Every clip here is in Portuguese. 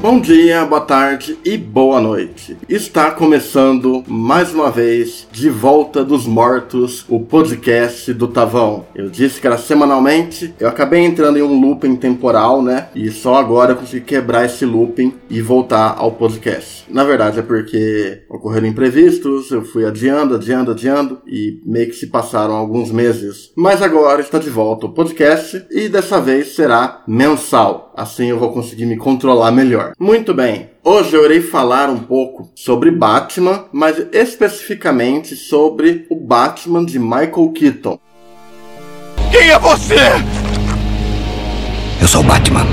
Bom dia, boa tarde e boa noite. Está começando mais uma vez De Volta dos Mortos, o podcast do Tavão. Eu disse que era semanalmente, eu acabei entrando em um looping temporal, né? E só agora eu consegui quebrar esse looping e voltar ao podcast. Na verdade é porque ocorreram imprevistos, eu fui adiando, adiando, adiando e meio que se passaram alguns meses. Mas agora está de volta o podcast e dessa vez será mensal. Assim eu vou conseguir me controlar melhor. Muito bem. Hoje eu irei falar um pouco sobre Batman, mas especificamente sobre o Batman de Michael Keaton. Quem é você? Eu sou o Batman.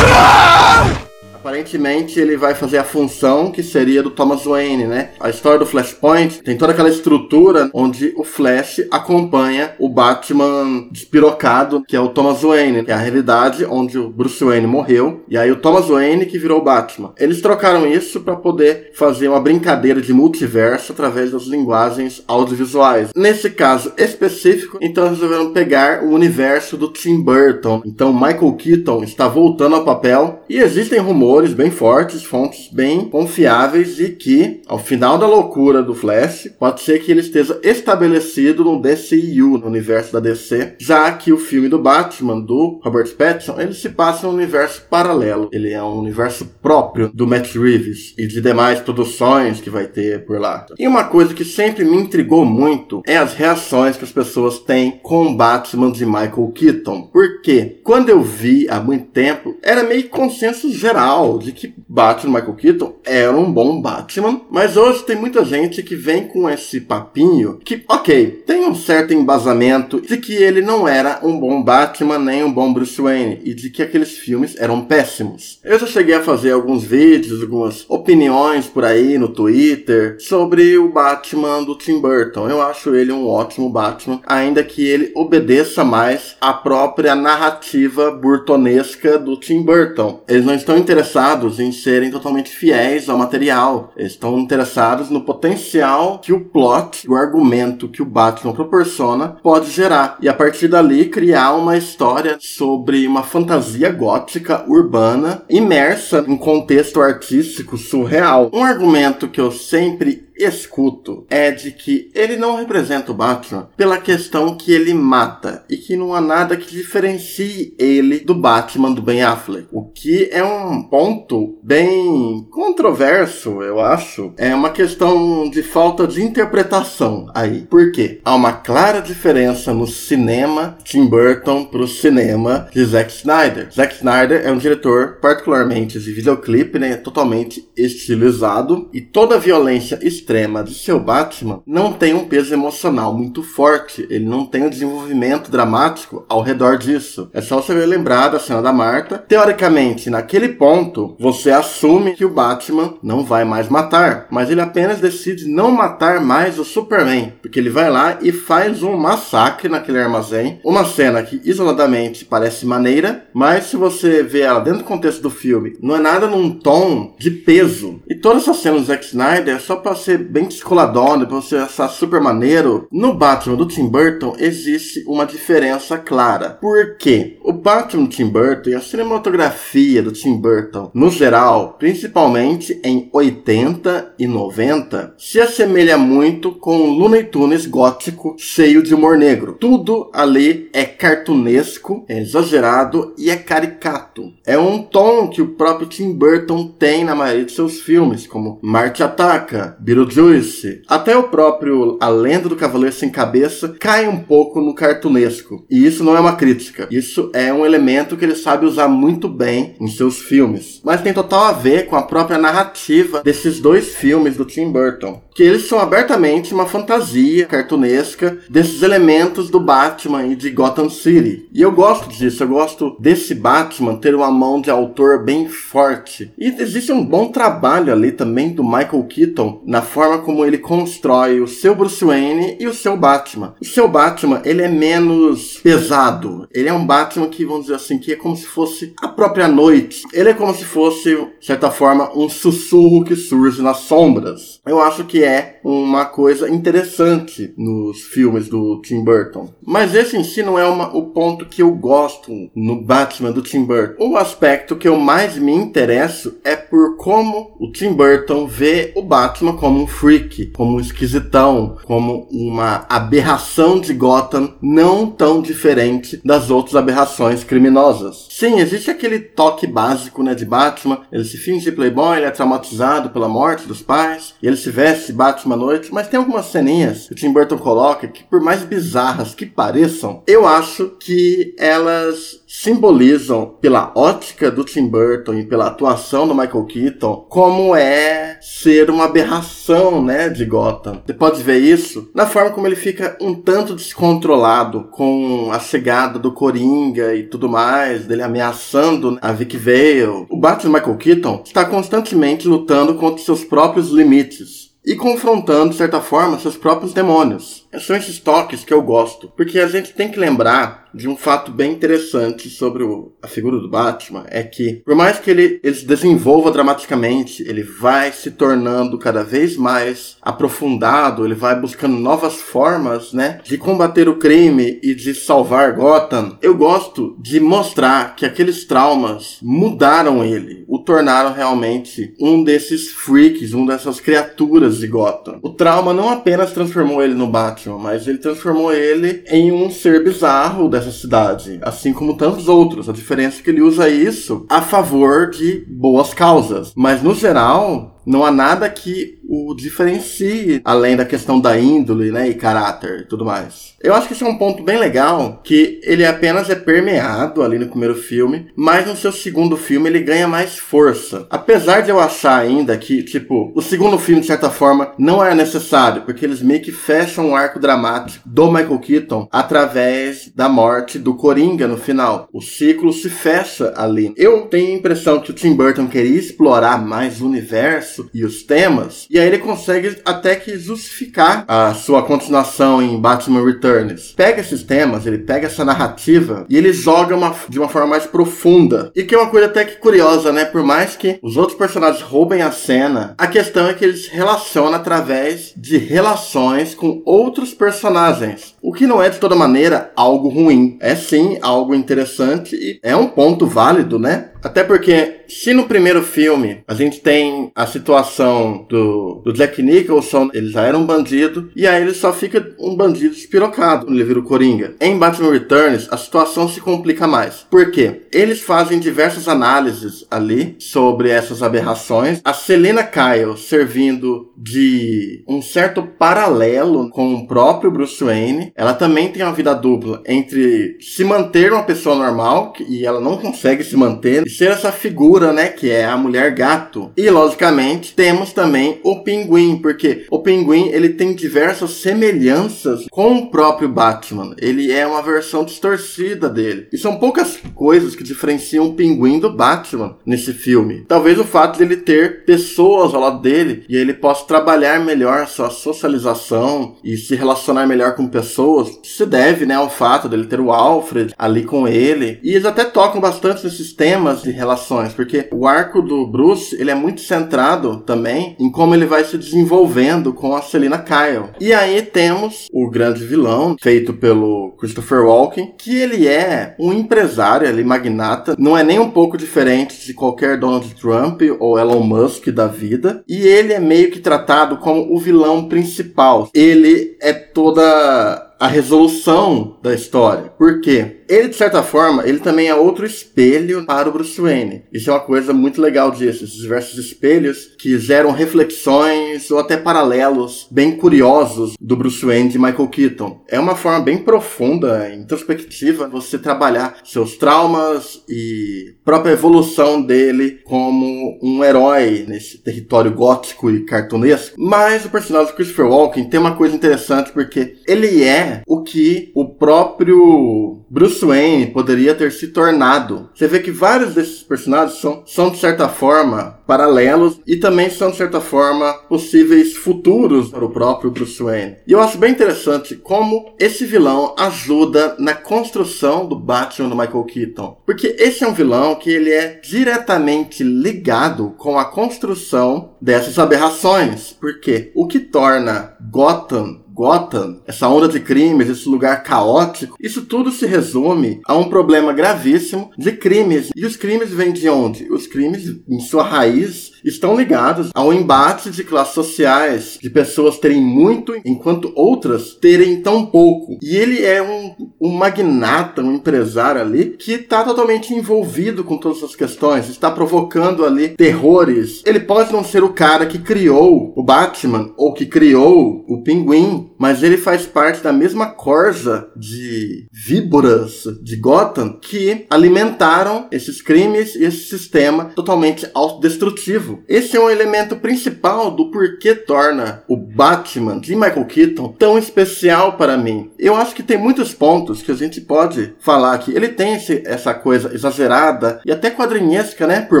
Ah! Aparentemente ele vai fazer a função que seria do Thomas Wayne, né? A história do Flashpoint tem toda aquela estrutura onde o Flash acompanha o Batman despirocado, que é o Thomas Wayne, que é a realidade onde o Bruce Wayne morreu, e aí o Thomas Wayne que virou o Batman. Eles trocaram isso para poder fazer uma brincadeira de multiverso através das linguagens audiovisuais. Nesse caso específico, então resolveram pegar o universo do Tim Burton. Então Michael Keaton está voltando ao papel e existem rumores rumores bem fortes, fontes bem confiáveis de que, ao final da loucura do Flash, pode ser que ele esteja estabelecido no DCU, no universo da DC, já que o filme do Batman, do Robert Pattinson, ele se passa um universo paralelo. Ele é um universo próprio do Matt Reeves e de demais produções que vai ter por lá. E uma coisa que sempre me intrigou muito é as reações que as pessoas têm com Batman de Michael Keaton. Porque quando eu vi há muito tempo, era meio consenso geral de que Batman Michael Keaton era um bom Batman, mas hoje tem muita gente que vem com esse papinho que, ok, tem um certo embasamento de que ele não era um bom Batman nem um bom Bruce Wayne e de que aqueles filmes eram péssimos. Eu já cheguei a fazer alguns vídeos, algumas opiniões por aí no Twitter sobre o Batman do Tim Burton. Eu acho ele um ótimo Batman, ainda que ele obedeça mais à própria narrativa burtonesca do Tim Burton. Eles não estão interessados interessados em serem totalmente fiéis ao material. Eles estão interessados no potencial que o plot, o argumento que o Batman proporciona pode gerar. E a partir dali criar uma história sobre uma fantasia gótica urbana imersa em contexto artístico surreal. Um argumento que eu sempre escuto é de que ele não representa o Batman pela questão que ele mata e que não há nada que diferencie ele do Batman do Ben Affleck. O que é um ponto bem controverso, eu acho. É uma questão de falta de interpretação aí. Por quê? Há uma clara diferença no cinema Tim Burton pro cinema de Zack Snyder. Zack Snyder é um diretor particularmente de videoclipe, né, totalmente estilizado e toda a violência extrema de seu Batman não tem um peso emocional muito forte. Ele não tem um desenvolvimento dramático ao redor disso. É só você lembrar da cena da Marta. Teoricamente, naquele ponto, você assume que o Batman não vai mais matar, mas ele apenas decide não matar mais o Superman, porque ele vai lá e faz um massacre naquele armazém. Uma cena que isoladamente parece maneira, mas se você vê ela dentro do contexto do filme, não é nada num tom de peso. E toda essa cena do Zack Snyder é só pra ser bem descoladona, pra você achar super maneiro. No Batman do Tim Burton existe uma diferença clara. Por quê? O Batman do Tim Burton e a cinematografia do Tim Burton, no geral, principalmente em 80 e 90, se assemelha muito com o Looney Tunes gótico cheio de humor negro. Tudo ali é cartunesco, é exagerado e é caricato. É um tom que o próprio Tim Burton tem na maioria de seus filmes, como Marte Ataca, Beetlejuice, até o próprio A Lenda do Cavaleiro Sem Cabeça cai um pouco no cartunesco. E isso não é uma crítica, isso é um elemento que ele sabe usar muito bem em seus filmes. Mas tem total a ver com a própria narrativa desses dois filmes do Tim Burton que eles são abertamente uma fantasia cartunesca desses elementos do Batman e de Gotham City. E eu gosto disso, eu gosto desse Batman ter uma mão de autor bem forte. E existe um bom trabalho ali também do Michael Keaton na forma como ele constrói o seu Bruce Wayne e o seu Batman. O seu Batman, ele é menos pesado. Ele é um Batman que, vamos dizer assim, que é como se fosse a própria noite, ele é como se fosse, de certa forma, um sussurro que surge nas sombras. Eu acho que é uma coisa interessante nos filmes do Tim Burton. Mas esse em si não é uma, o ponto que eu gosto no Batman do Tim Burton. O aspecto que eu mais me interesso é por como o Tim Burton vê o Batman como um freak, como um esquisitão, como uma aberração de Gotham não tão diferente das outras aberrações criminosas. Sim, existe aquele toque básico né, de Batman, ele se finge playboy, ele é traumatizado pela morte dos pais, e ele se veste Batman à noite, mas tem algumas ceninhas que o Tim Burton coloca que, por mais bizarras que pareçam, eu acho que elas simbolizam, pela ótica do Tim Burton e pela atuação do Michael Keaton, como é ser uma aberração, né, de Gotham. Você pode ver isso na forma como ele fica um tanto descontrolado com a chegada do Coringa e tudo mais, dele ameaçando a Vic Vale. O Batman Michael Keaton está constantemente lutando contra seus próprios limites e confrontando, de certa forma, seus próprios demônios. São esses toques que eu gosto, porque a gente tem que lembrar de um fato bem interessante sobre o, a figura do Batman é que, por mais que ele, ele se desenvolva dramaticamente, ele vai se tornando cada vez mais aprofundado, ele vai buscando novas formas, né, de combater o crime e de salvar Gotham. Eu gosto de mostrar que aqueles traumas mudaram ele, o tornaram realmente um desses freaks, um dessas criaturas de Gotham. O trauma não apenas transformou ele no Batman, mas ele transformou ele em um ser bizarro dessa cidade, assim como tantos outros. A diferença é que ele usa isso a favor de boas causas. Mas no geral, não há nada que o diferencie, além da questão da índole, né, e caráter e tudo mais. Eu acho que esse é um ponto bem legal, que ele apenas é permeado ali no primeiro filme, mas no seu segundo filme ele ganha mais força. Apesar de eu achar ainda que, tipo, o segundo filme, de certa forma, não é necessário, porque eles meio que fecham o arco dramático do Michael Keaton através da morte do Coringa no final. O ciclo se fecha ali. Eu tenho a impressão que o Tim Burton queria explorar mais o universo e os temas, e aí ele consegue até que justificar a sua continuação em Batman Returns. Pega esses temas, ele pega essa narrativa e ele joga uma, de uma forma mais profunda. E que é uma coisa até que curiosa, né? Por mais que os outros personagens roubem a cena, a questão é que eles relacionam através de relações com outros personagens. O que não é de toda maneira algo ruim. É sim algo interessante e é um ponto válido, né? Até porque, se no primeiro filme a gente tem a situação do, do Jack Nicholson, ele já era um bandido, e aí ele só fica um bandido espirocado no livro Coringa. Em Batman Returns, a situação se complica mais. Por quê? Eles fazem diversas análises ali sobre essas aberrações. A Selena Kyle servindo de um certo paralelo com o próprio Bruce Wayne. Ela também tem uma vida dupla entre se manter uma pessoa normal, e ela não consegue se manter, ser essa figura, né, que é a mulher gato. E logicamente temos também o pinguim, porque o pinguim ele tem diversas semelhanças com o próprio Batman. Ele é uma versão distorcida dele. E são poucas coisas que diferenciam o pinguim do Batman nesse filme. Talvez o fato de ele ter pessoas ao lado dele e ele possa trabalhar melhor sua socialização e se relacionar melhor com pessoas se deve, né, ao fato dele ter o Alfred ali com ele. E eles até tocam bastante nesses temas de relações, porque o arco do Bruce, ele é muito centrado também em como ele vai se desenvolvendo com a Selina Kyle. E aí temos o grande vilão, feito pelo Christopher Walken, que ele é um empresário, ele magnata, não é nem um pouco diferente de qualquer Donald Trump ou Elon Musk da vida, e ele é meio que tratado como o vilão principal. Ele é toda a resolução da história. Por quê? Ele, de certa forma, ele também é outro espelho para o Bruce Wayne. Isso é uma coisa muito legal disso, esses diversos espelhos que geram reflexões ou até paralelos bem curiosos do Bruce Wayne de Michael Keaton. É uma forma bem profunda, introspectiva, você trabalhar seus traumas e própria evolução dele como um herói nesse território gótico e cartunesco. Mas o personagem de Christopher Walken tem uma coisa interessante porque ele é o que o próprio Bruce Bruce Wayne poderia ter se tornado. Você vê que vários desses personagens são, são de certa forma paralelos e também são de certa forma possíveis futuros para o próprio Bruce Wayne. E eu acho bem interessante como esse vilão ajuda na construção do Batman do Michael Keaton, porque esse é um vilão que ele é diretamente ligado com a construção dessas aberrações, porque o que torna Gotham Gotham, essa onda de crimes, esse lugar caótico, isso tudo se resume a um problema gravíssimo de crimes. E os crimes vêm de onde? Os crimes, em sua raiz, estão ligados ao embate de classes sociais, de pessoas terem muito enquanto outras terem tão pouco. E ele é um, um magnata, um empresário ali, que está totalmente envolvido com todas essas questões, está provocando ali terrores. Ele pode não ser o cara que criou o Batman ou que criou o Pinguim, mas ele faz parte da mesma corza de víboras de Gotham que alimentaram esses crimes e esse sistema totalmente autodestrutivo. Esse é um elemento principal do porquê torna o Batman de Michael Keaton tão especial para mim. Eu acho que tem muitos pontos que a gente pode falar aqui. Ele tem esse, essa coisa exagerada e até quadrinhesca, né? Por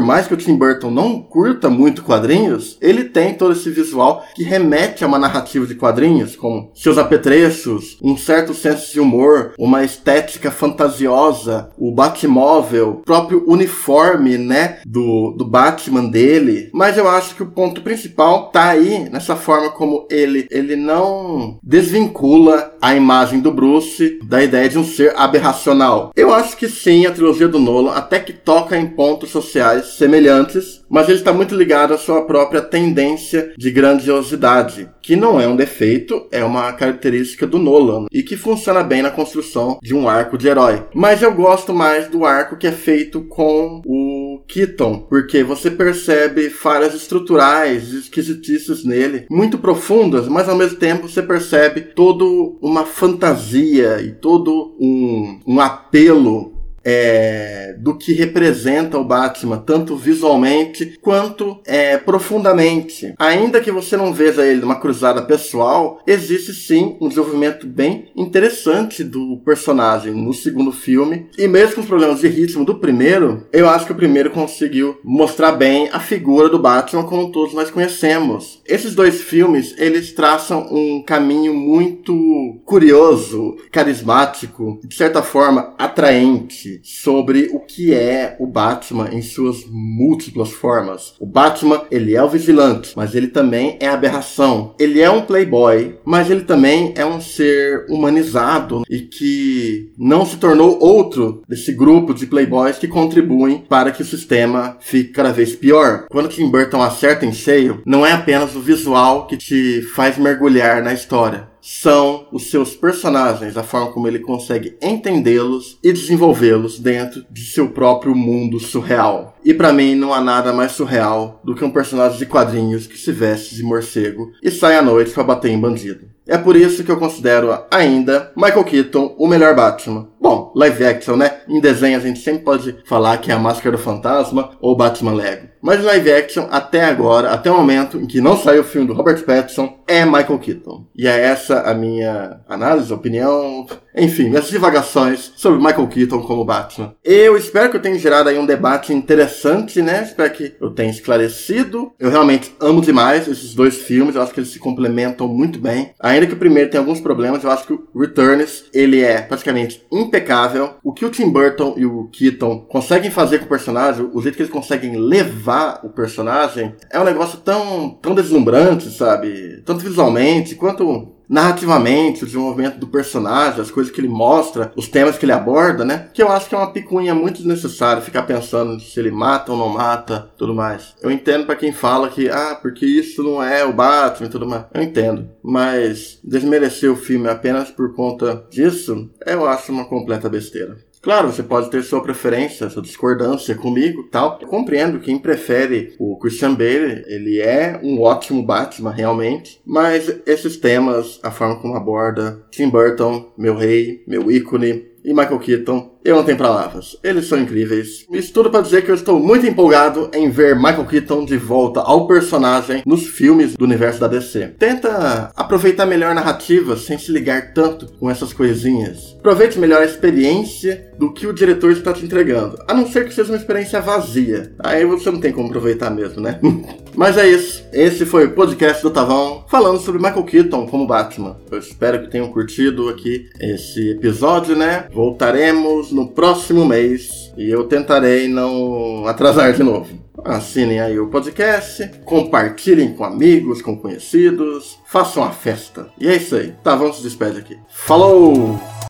mais que o Tim Burton não curta muito quadrinhos, ele tem todo esse visual que remete a uma narrativa de quadrinhos, com seus apetrechos, um certo senso de humor, uma estética fantasiosa, o Batmóvel, o próprio uniforme, né, do, do Batman dele. Mas eu acho que o ponto principal tá aí nessa forma como ele, ele não desvincula a imagem do Bruce da ideia de um ser aberracional. Eu acho que sim, a trilogia do Nolan até que toca em pontos sociais semelhantes, mas ele está muito ligado à sua própria tendência de grandiosidade, que não é um defeito, é uma característica do Nolan e que funciona bem na construção de um arco de herói. Mas eu gosto mais do arco que é feito com o Keaton, porque você percebe falhas estruturais, esquisitices nele, muito profundas, mas ao mesmo tempo você percebe todo uma fantasia e todo um, um apelo é, do que representa o Batman, tanto visualmente quanto é, profundamente. Ainda que você não veja ele numa cruzada pessoal, existe sim um desenvolvimento bem interessante do personagem no segundo filme. E mesmo com os problemas de ritmo do primeiro, eu acho que o primeiro conseguiu mostrar bem a figura do Batman como todos nós conhecemos. Esses dois filmes, eles traçam um caminho muito curioso, carismático, de certa forma atraente sobre o que é o Batman em suas múltiplas formas. O Batman, ele é o vigilante, mas ele também é aberração. Ele é um playboy, mas ele também é um ser humanizado e que não se tornou outro desse grupo de playboys que contribuem para que o sistema fique cada vez pior. Quando Tim Burton acerta em cheio, não é apenas o visual que te faz mergulhar na história são os seus personagens, a forma como ele consegue entendê-los e desenvolvê-los dentro de seu próprio mundo surreal. E para mim não há nada mais surreal do que um personagem de quadrinhos que se veste de morcego e sai à noite para bater em bandido. É por isso que eu considero ainda Michael Keaton o melhor Batman. Bom, live action, né? Em desenho a gente sempre pode falar que é a Máscara do Fantasma ou Batman Lego. Mas live action, até agora, até o momento em que não saiu o filme do Robert Pattinson, é Michael Keaton. E é essa a minha análise, opinião, enfim, minhas divagações sobre Michael Keaton como Batman. Eu espero que eu tenha gerado aí um debate interessante, né? Espero que eu tenha esclarecido. Eu realmente amo demais esses dois filmes, eu acho que eles se complementam muito bem. Ainda que o primeiro tenha alguns problemas, eu acho que o Returns, ele é praticamente impecável. O que o Tim Burton e o Keaton conseguem fazer com o personagem, o jeito que eles conseguem levar o personagem, é um negócio tão, tão deslumbrante, sabe? Tanto visualmente quanto narrativamente, o desenvolvimento do personagem, as coisas que ele mostra, os temas que ele aborda, né? Que eu acho que é uma picuinha muito desnecessária ficar pensando se ele mata ou não mata, tudo mais. Eu entendo para quem fala que, ah, porque isso não é o Batman e tudo mais. Eu entendo. Mas desmerecer o filme apenas por conta disso, eu acho uma completa besteira. Claro, você pode ter sua preferência, sua discordância comigo tal. Eu compreendo quem prefere o Christian Bale, ele é um ótimo Batman, realmente. Mas esses temas, a forma como aborda, Tim Burton, meu rei, meu ícone, e Michael Keaton, eu não tenho palavras. Eles são incríveis. Isso tudo para dizer que eu estou muito empolgado em ver Michael Keaton de volta ao personagem nos filmes do universo da DC. Tenta aproveitar melhor a narrativa sem se ligar tanto com essas coisinhas. Aproveite melhor a experiência do que o diretor está te entregando. A não ser que seja uma experiência vazia. Aí você não tem como aproveitar mesmo, né? Mas é isso. Esse foi o podcast do Tavão falando sobre Michael Keaton como Batman. Eu espero que tenham curtido aqui esse episódio, né? Voltaremos no próximo mês e eu tentarei não atrasar de novo. Assinem aí o podcast, compartilhem com amigos, com conhecidos, façam a festa. E é isso aí. Tá, vamos se despedir aqui. Falou!